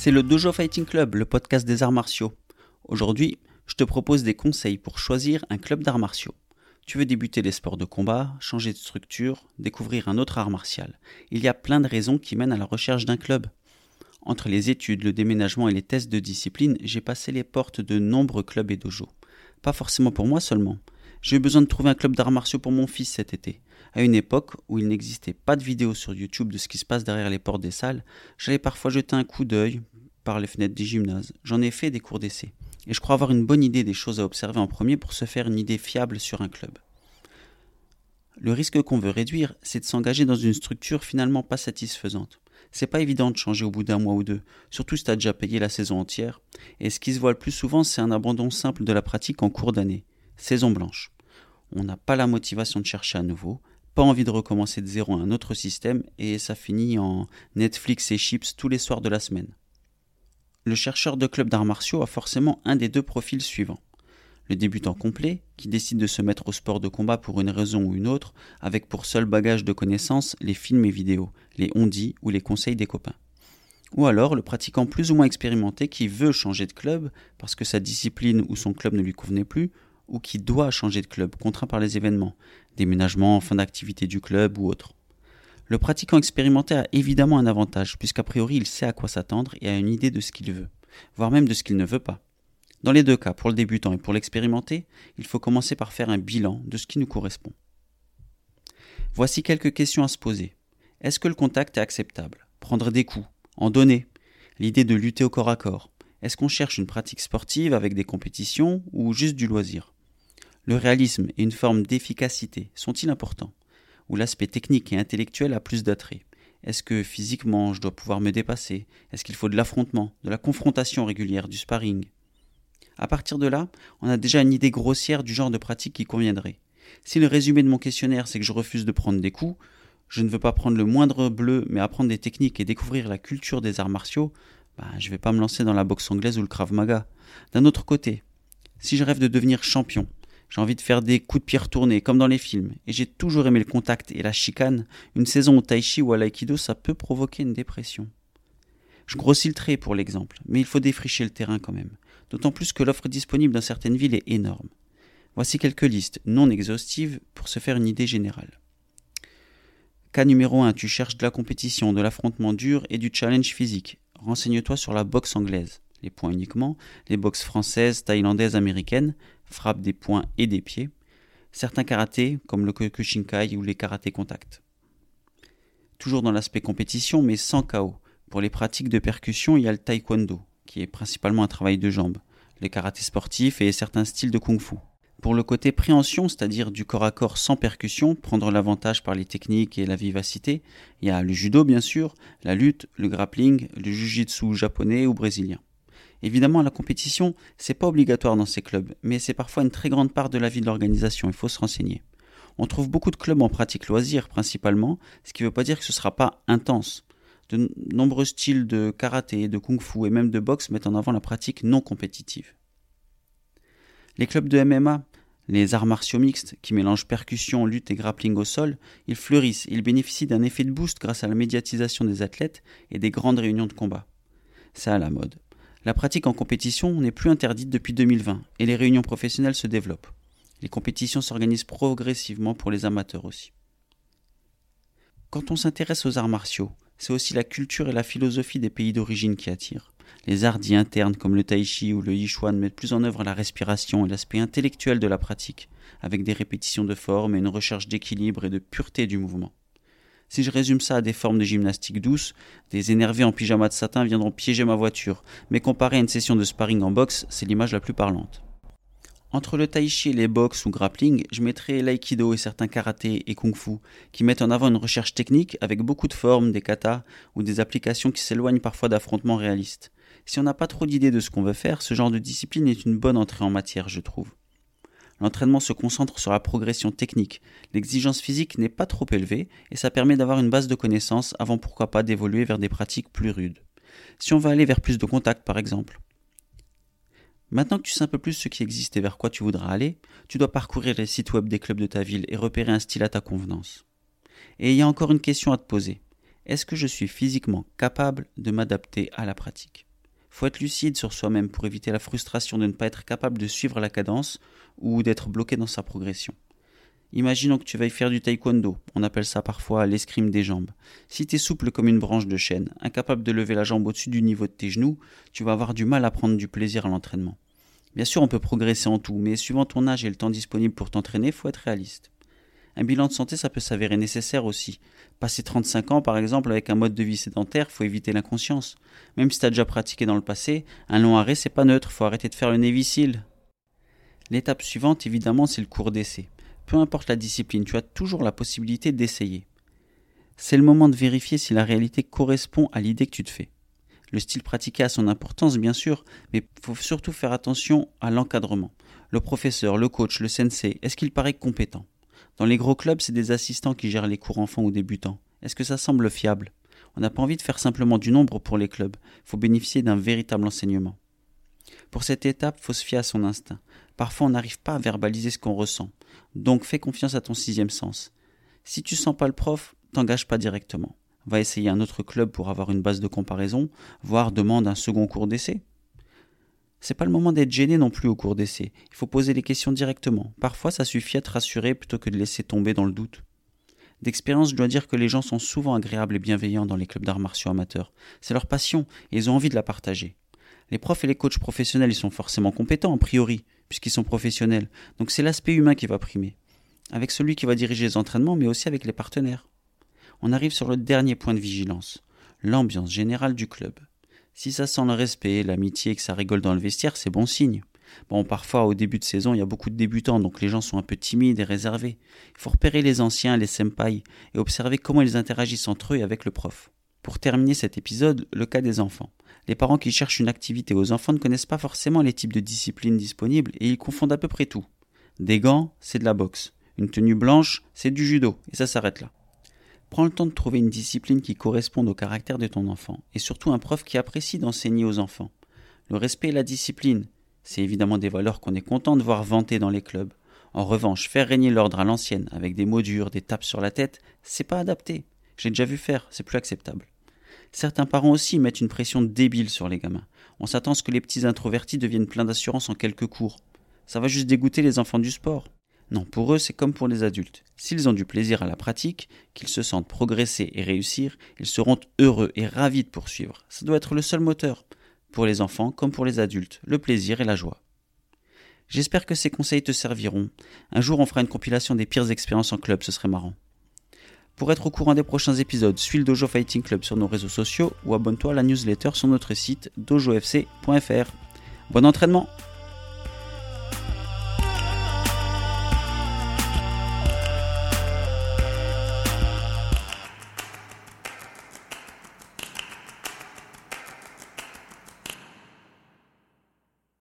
C'est le Dojo Fighting Club, le podcast des arts martiaux. Aujourd'hui, je te propose des conseils pour choisir un club d'arts martiaux. Tu veux débuter les sports de combat, changer de structure, découvrir un autre art martial. Il y a plein de raisons qui mènent à la recherche d'un club. Entre les études, le déménagement et les tests de discipline, j'ai passé les portes de nombreux clubs et dojos. Pas forcément pour moi seulement. J'ai eu besoin de trouver un club d'arts martiaux pour mon fils cet été. À une époque où il n'existait pas de vidéos sur YouTube de ce qui se passe derrière les portes des salles, j'allais parfois jeter un coup d'œil par les fenêtres des gymnases. J'en ai fait des cours d'essai. Et je crois avoir une bonne idée des choses à observer en premier pour se faire une idée fiable sur un club. Le risque qu'on veut réduire, c'est de s'engager dans une structure finalement pas satisfaisante. C'est pas évident de changer au bout d'un mois ou deux, surtout si tu as déjà payé la saison entière. Et ce qui se voit le plus souvent, c'est un abandon simple de la pratique en cours d'année. Saison blanche. On n'a pas la motivation de chercher à nouveau, pas envie de recommencer de zéro un autre système, et ça finit en Netflix et chips tous les soirs de la semaine. Le chercheur de club d'arts martiaux a forcément un des deux profils suivants. Le débutant complet, qui décide de se mettre au sport de combat pour une raison ou une autre, avec pour seul bagage de connaissances les films et vidéos, les on-dit ou les conseils des copains. Ou alors le pratiquant plus ou moins expérimenté qui veut changer de club parce que sa discipline ou son club ne lui convenait plus, ou qui doit changer de club, contraint par les événements, déménagement, fin d'activité du club ou autre. Le pratiquant expérimenté a évidemment un avantage, puisqu'a priori il sait à quoi s'attendre et a une idée de ce qu'il veut, voire même de ce qu'il ne veut pas. Dans les deux cas, pour le débutant et pour l'expérimenté, il faut commencer par faire un bilan de ce qui nous correspond. Voici quelques questions à se poser. Est-ce que le contact est acceptable? Prendre des coups? En donner? L'idée de lutter au corps à corps? Est-ce qu'on cherche une pratique sportive avec des compétitions ou juste du loisir? Le réalisme et une forme d'efficacité sont-ils importants Ou l'aspect technique et intellectuel a plus d'attrait? Est-ce que physiquement je dois pouvoir me dépasser? Est-ce qu'il faut de l'affrontement, de la confrontation régulière, du sparring? À partir de là, on a déjà une idée grossière du genre de pratique qui conviendrait. Si le résumé de mon questionnaire c'est que je refuse de prendre des coups, je ne veux pas prendre le moindre bleu mais apprendre des techniques et découvrir la culture des arts martiaux, ben, je ne vais pas me lancer dans la boxe anglaise ou le krav maga. D'un autre côté, si je rêve de devenir champion, j'ai envie de faire des coups de pied retournés, comme dans les films. Et j'ai toujours aimé le contact et la chicane. Une saison au tai chi ou à l'aïkido, ça peut provoquer une dépression. Je grossis le trait pour l'exemple, mais il faut défricher le terrain quand même. D'autant plus que l'offre disponible dans certaines villes est énorme. Voici quelques listes non exhaustives pour se faire une idée générale. Cas numéro 1, tu cherches de la compétition, de l'affrontement dur et du challenge physique. Renseigne-toi sur la boxe anglaise, les points uniquement, les boxes françaises, thaïlandaises, américaines, frappe des poings et des pieds, certains karatés comme le Kyokushinkai ou les karatés contact. Toujours dans l'aspect compétition mais sans chaos. Pour les pratiques de percussion, il y a le taekwondo, qui est principalement un travail de jambes, les karatés sportifs et certains styles de kung-fu. Pour le côté préhension, c'est-à-dire du corps à corps sans percussion, prendre l'avantage par les techniques et la vivacité, il y a le judo bien sûr, la lutte, le grappling, le jiu-jitsu japonais ou brésilien. Évidemment, la compétition, c'est pas obligatoire dans ces clubs, mais c'est parfois une très grande part de la vie de l'organisation, il faut se renseigner. On trouve beaucoup de clubs en pratique loisir principalement, ce qui ne veut pas dire que ce ne sera pas intense. De nombreux styles de karaté, de kung-fu et même de boxe mettent en avant la pratique non compétitive. Les clubs de MMA, les arts martiaux mixtes, qui mélangent percussion, lutte et grappling au sol, ils fleurissent, ils bénéficient d'un effet de boost grâce à la médiatisation des athlètes et des grandes réunions de combat. C'est à la mode. La pratique en compétition n'est plus interdite depuis 2020 et les réunions professionnelles se développent. Les compétitions s'organisent progressivement pour les amateurs aussi. Quand on s'intéresse aux arts martiaux, c'est aussi la culture et la philosophie des pays d'origine qui attirent. Les arts dits internes comme le tai chi ou le yichuan mettent plus en œuvre la respiration et l'aspect intellectuel de la pratique, avec des répétitions de forme et une recherche d'équilibre et de pureté du mouvement. Si je résume ça à des formes de gymnastique douce, des énervés en pyjama de satin viendront piéger ma voiture, mais comparé à une session de sparring en boxe, c'est l'image la plus parlante. Entre le tai chi et les box ou grappling, je mettrai l'aïkido et certains karaté et kung fu, qui mettent en avant une recherche technique avec beaucoup de formes, des katas ou des applications qui s'éloignent parfois d'affrontements réalistes. Si on n'a pas trop d'idées de ce qu'on veut faire, ce genre de discipline est une bonne entrée en matière, je trouve. L'entraînement se concentre sur la progression technique. L'exigence physique n'est pas trop élevée et ça permet d'avoir une base de connaissances avant pourquoi pas d'évoluer vers des pratiques plus rudes. Si on va aller vers plus de contact par exemple. Maintenant que tu sais un peu plus ce qui existe et vers quoi tu voudras aller, tu dois parcourir les sites web des clubs de ta ville et repérer un style à ta convenance. Et il y a encore une question à te poser. Est-ce que je suis physiquement capable de m'adapter à la pratique? Faut être lucide sur soi-même pour éviter la frustration de ne pas être capable de suivre la cadence ou d'être bloqué dans sa progression. Imaginons que tu veuilles faire du taekwondo, on appelle ça parfois l'escrime des jambes. Si tu es souple comme une branche de chêne, incapable de lever la jambe au-dessus du niveau de tes genoux, tu vas avoir du mal à prendre du plaisir à l'entraînement. Bien sûr, on peut progresser en tout, mais suivant ton âge et le temps disponible pour t'entraîner, faut être réaliste. Un bilan de santé, ça peut s'avérer nécessaire aussi. Passer 35 ans, par exemple, avec un mode de vie sédentaire, faut éviter l'inconscience. Même si tu as déjà pratiqué dans le passé, un long arrêt, c'est pas neutre, faut arrêter de faire le Navy L'étape suivante, évidemment, c'est le cours d'essai peu importe la discipline, tu as toujours la possibilité d'essayer. C'est le moment de vérifier si la réalité correspond à l'idée que tu te fais. Le style pratiqué a son importance, bien sûr, mais il faut surtout faire attention à l'encadrement. Le professeur, le coach, le sensei, est-ce qu'il paraît compétent? Dans les gros clubs, c'est des assistants qui gèrent les cours enfants ou débutants. Est-ce que ça semble fiable? On n'a pas envie de faire simplement du nombre pour les clubs, il faut bénéficier d'un véritable enseignement. Pour cette étape, faut se fier à son instinct. Parfois, on n'arrive pas à verbaliser ce qu'on ressent. Donc, fais confiance à ton sixième sens. Si tu sens pas le prof, t'engage pas directement. Va essayer un autre club pour avoir une base de comparaison, voire demande un second cours d'essai. C'est pas le moment d'être gêné non plus au cours d'essai. Il faut poser les questions directement. Parfois, ça suffit à te rassurer plutôt que de laisser tomber dans le doute. D'expérience, je dois dire que les gens sont souvent agréables et bienveillants dans les clubs d'arts martiaux amateurs. C'est leur passion et ils ont envie de la partager. Les profs et les coachs professionnels, ils sont forcément compétents, a priori, puisqu'ils sont professionnels. Donc c'est l'aspect humain qui va primer. Avec celui qui va diriger les entraînements, mais aussi avec les partenaires. On arrive sur le dernier point de vigilance, l'ambiance générale du club. Si ça sent le respect, l'amitié et que ça rigole dans le vestiaire, c'est bon signe. Bon, parfois au début de saison, il y a beaucoup de débutants, donc les gens sont un peu timides et réservés. Il faut repérer les anciens, les senpai, et observer comment ils interagissent entre eux et avec le prof. Pour terminer cet épisode, le cas des enfants. Les parents qui cherchent une activité aux enfants ne connaissent pas forcément les types de disciplines disponibles et ils confondent à peu près tout. Des gants, c'est de la boxe. Une tenue blanche, c'est du judo, et ça s'arrête là. Prends le temps de trouver une discipline qui corresponde au caractère de ton enfant, et surtout un prof qui apprécie d'enseigner aux enfants. Le respect et la discipline, c'est évidemment des valeurs qu'on est content de voir vanter dans les clubs. En revanche, faire régner l'ordre à l'ancienne, avec des mots durs, des tapes sur la tête, c'est pas adapté. J'ai déjà vu faire, c'est plus acceptable. Certains parents aussi mettent une pression débile sur les gamins. On s'attend à ce que les petits introvertis deviennent pleins d'assurance en quelques cours. Ça va juste dégoûter les enfants du sport. Non, pour eux, c'est comme pour les adultes. S'ils ont du plaisir à la pratique, qu'ils se sentent progresser et réussir, ils seront heureux et ravis de poursuivre. Ça doit être le seul moteur. Pour les enfants comme pour les adultes, le plaisir et la joie. J'espère que ces conseils te serviront. Un jour, on fera une compilation des pires expériences en club, ce serait marrant. Pour être au courant des prochains épisodes, suis le Dojo Fighting Club sur nos réseaux sociaux ou abonne-toi à la newsletter sur notre site dojofc.fr. Bon entraînement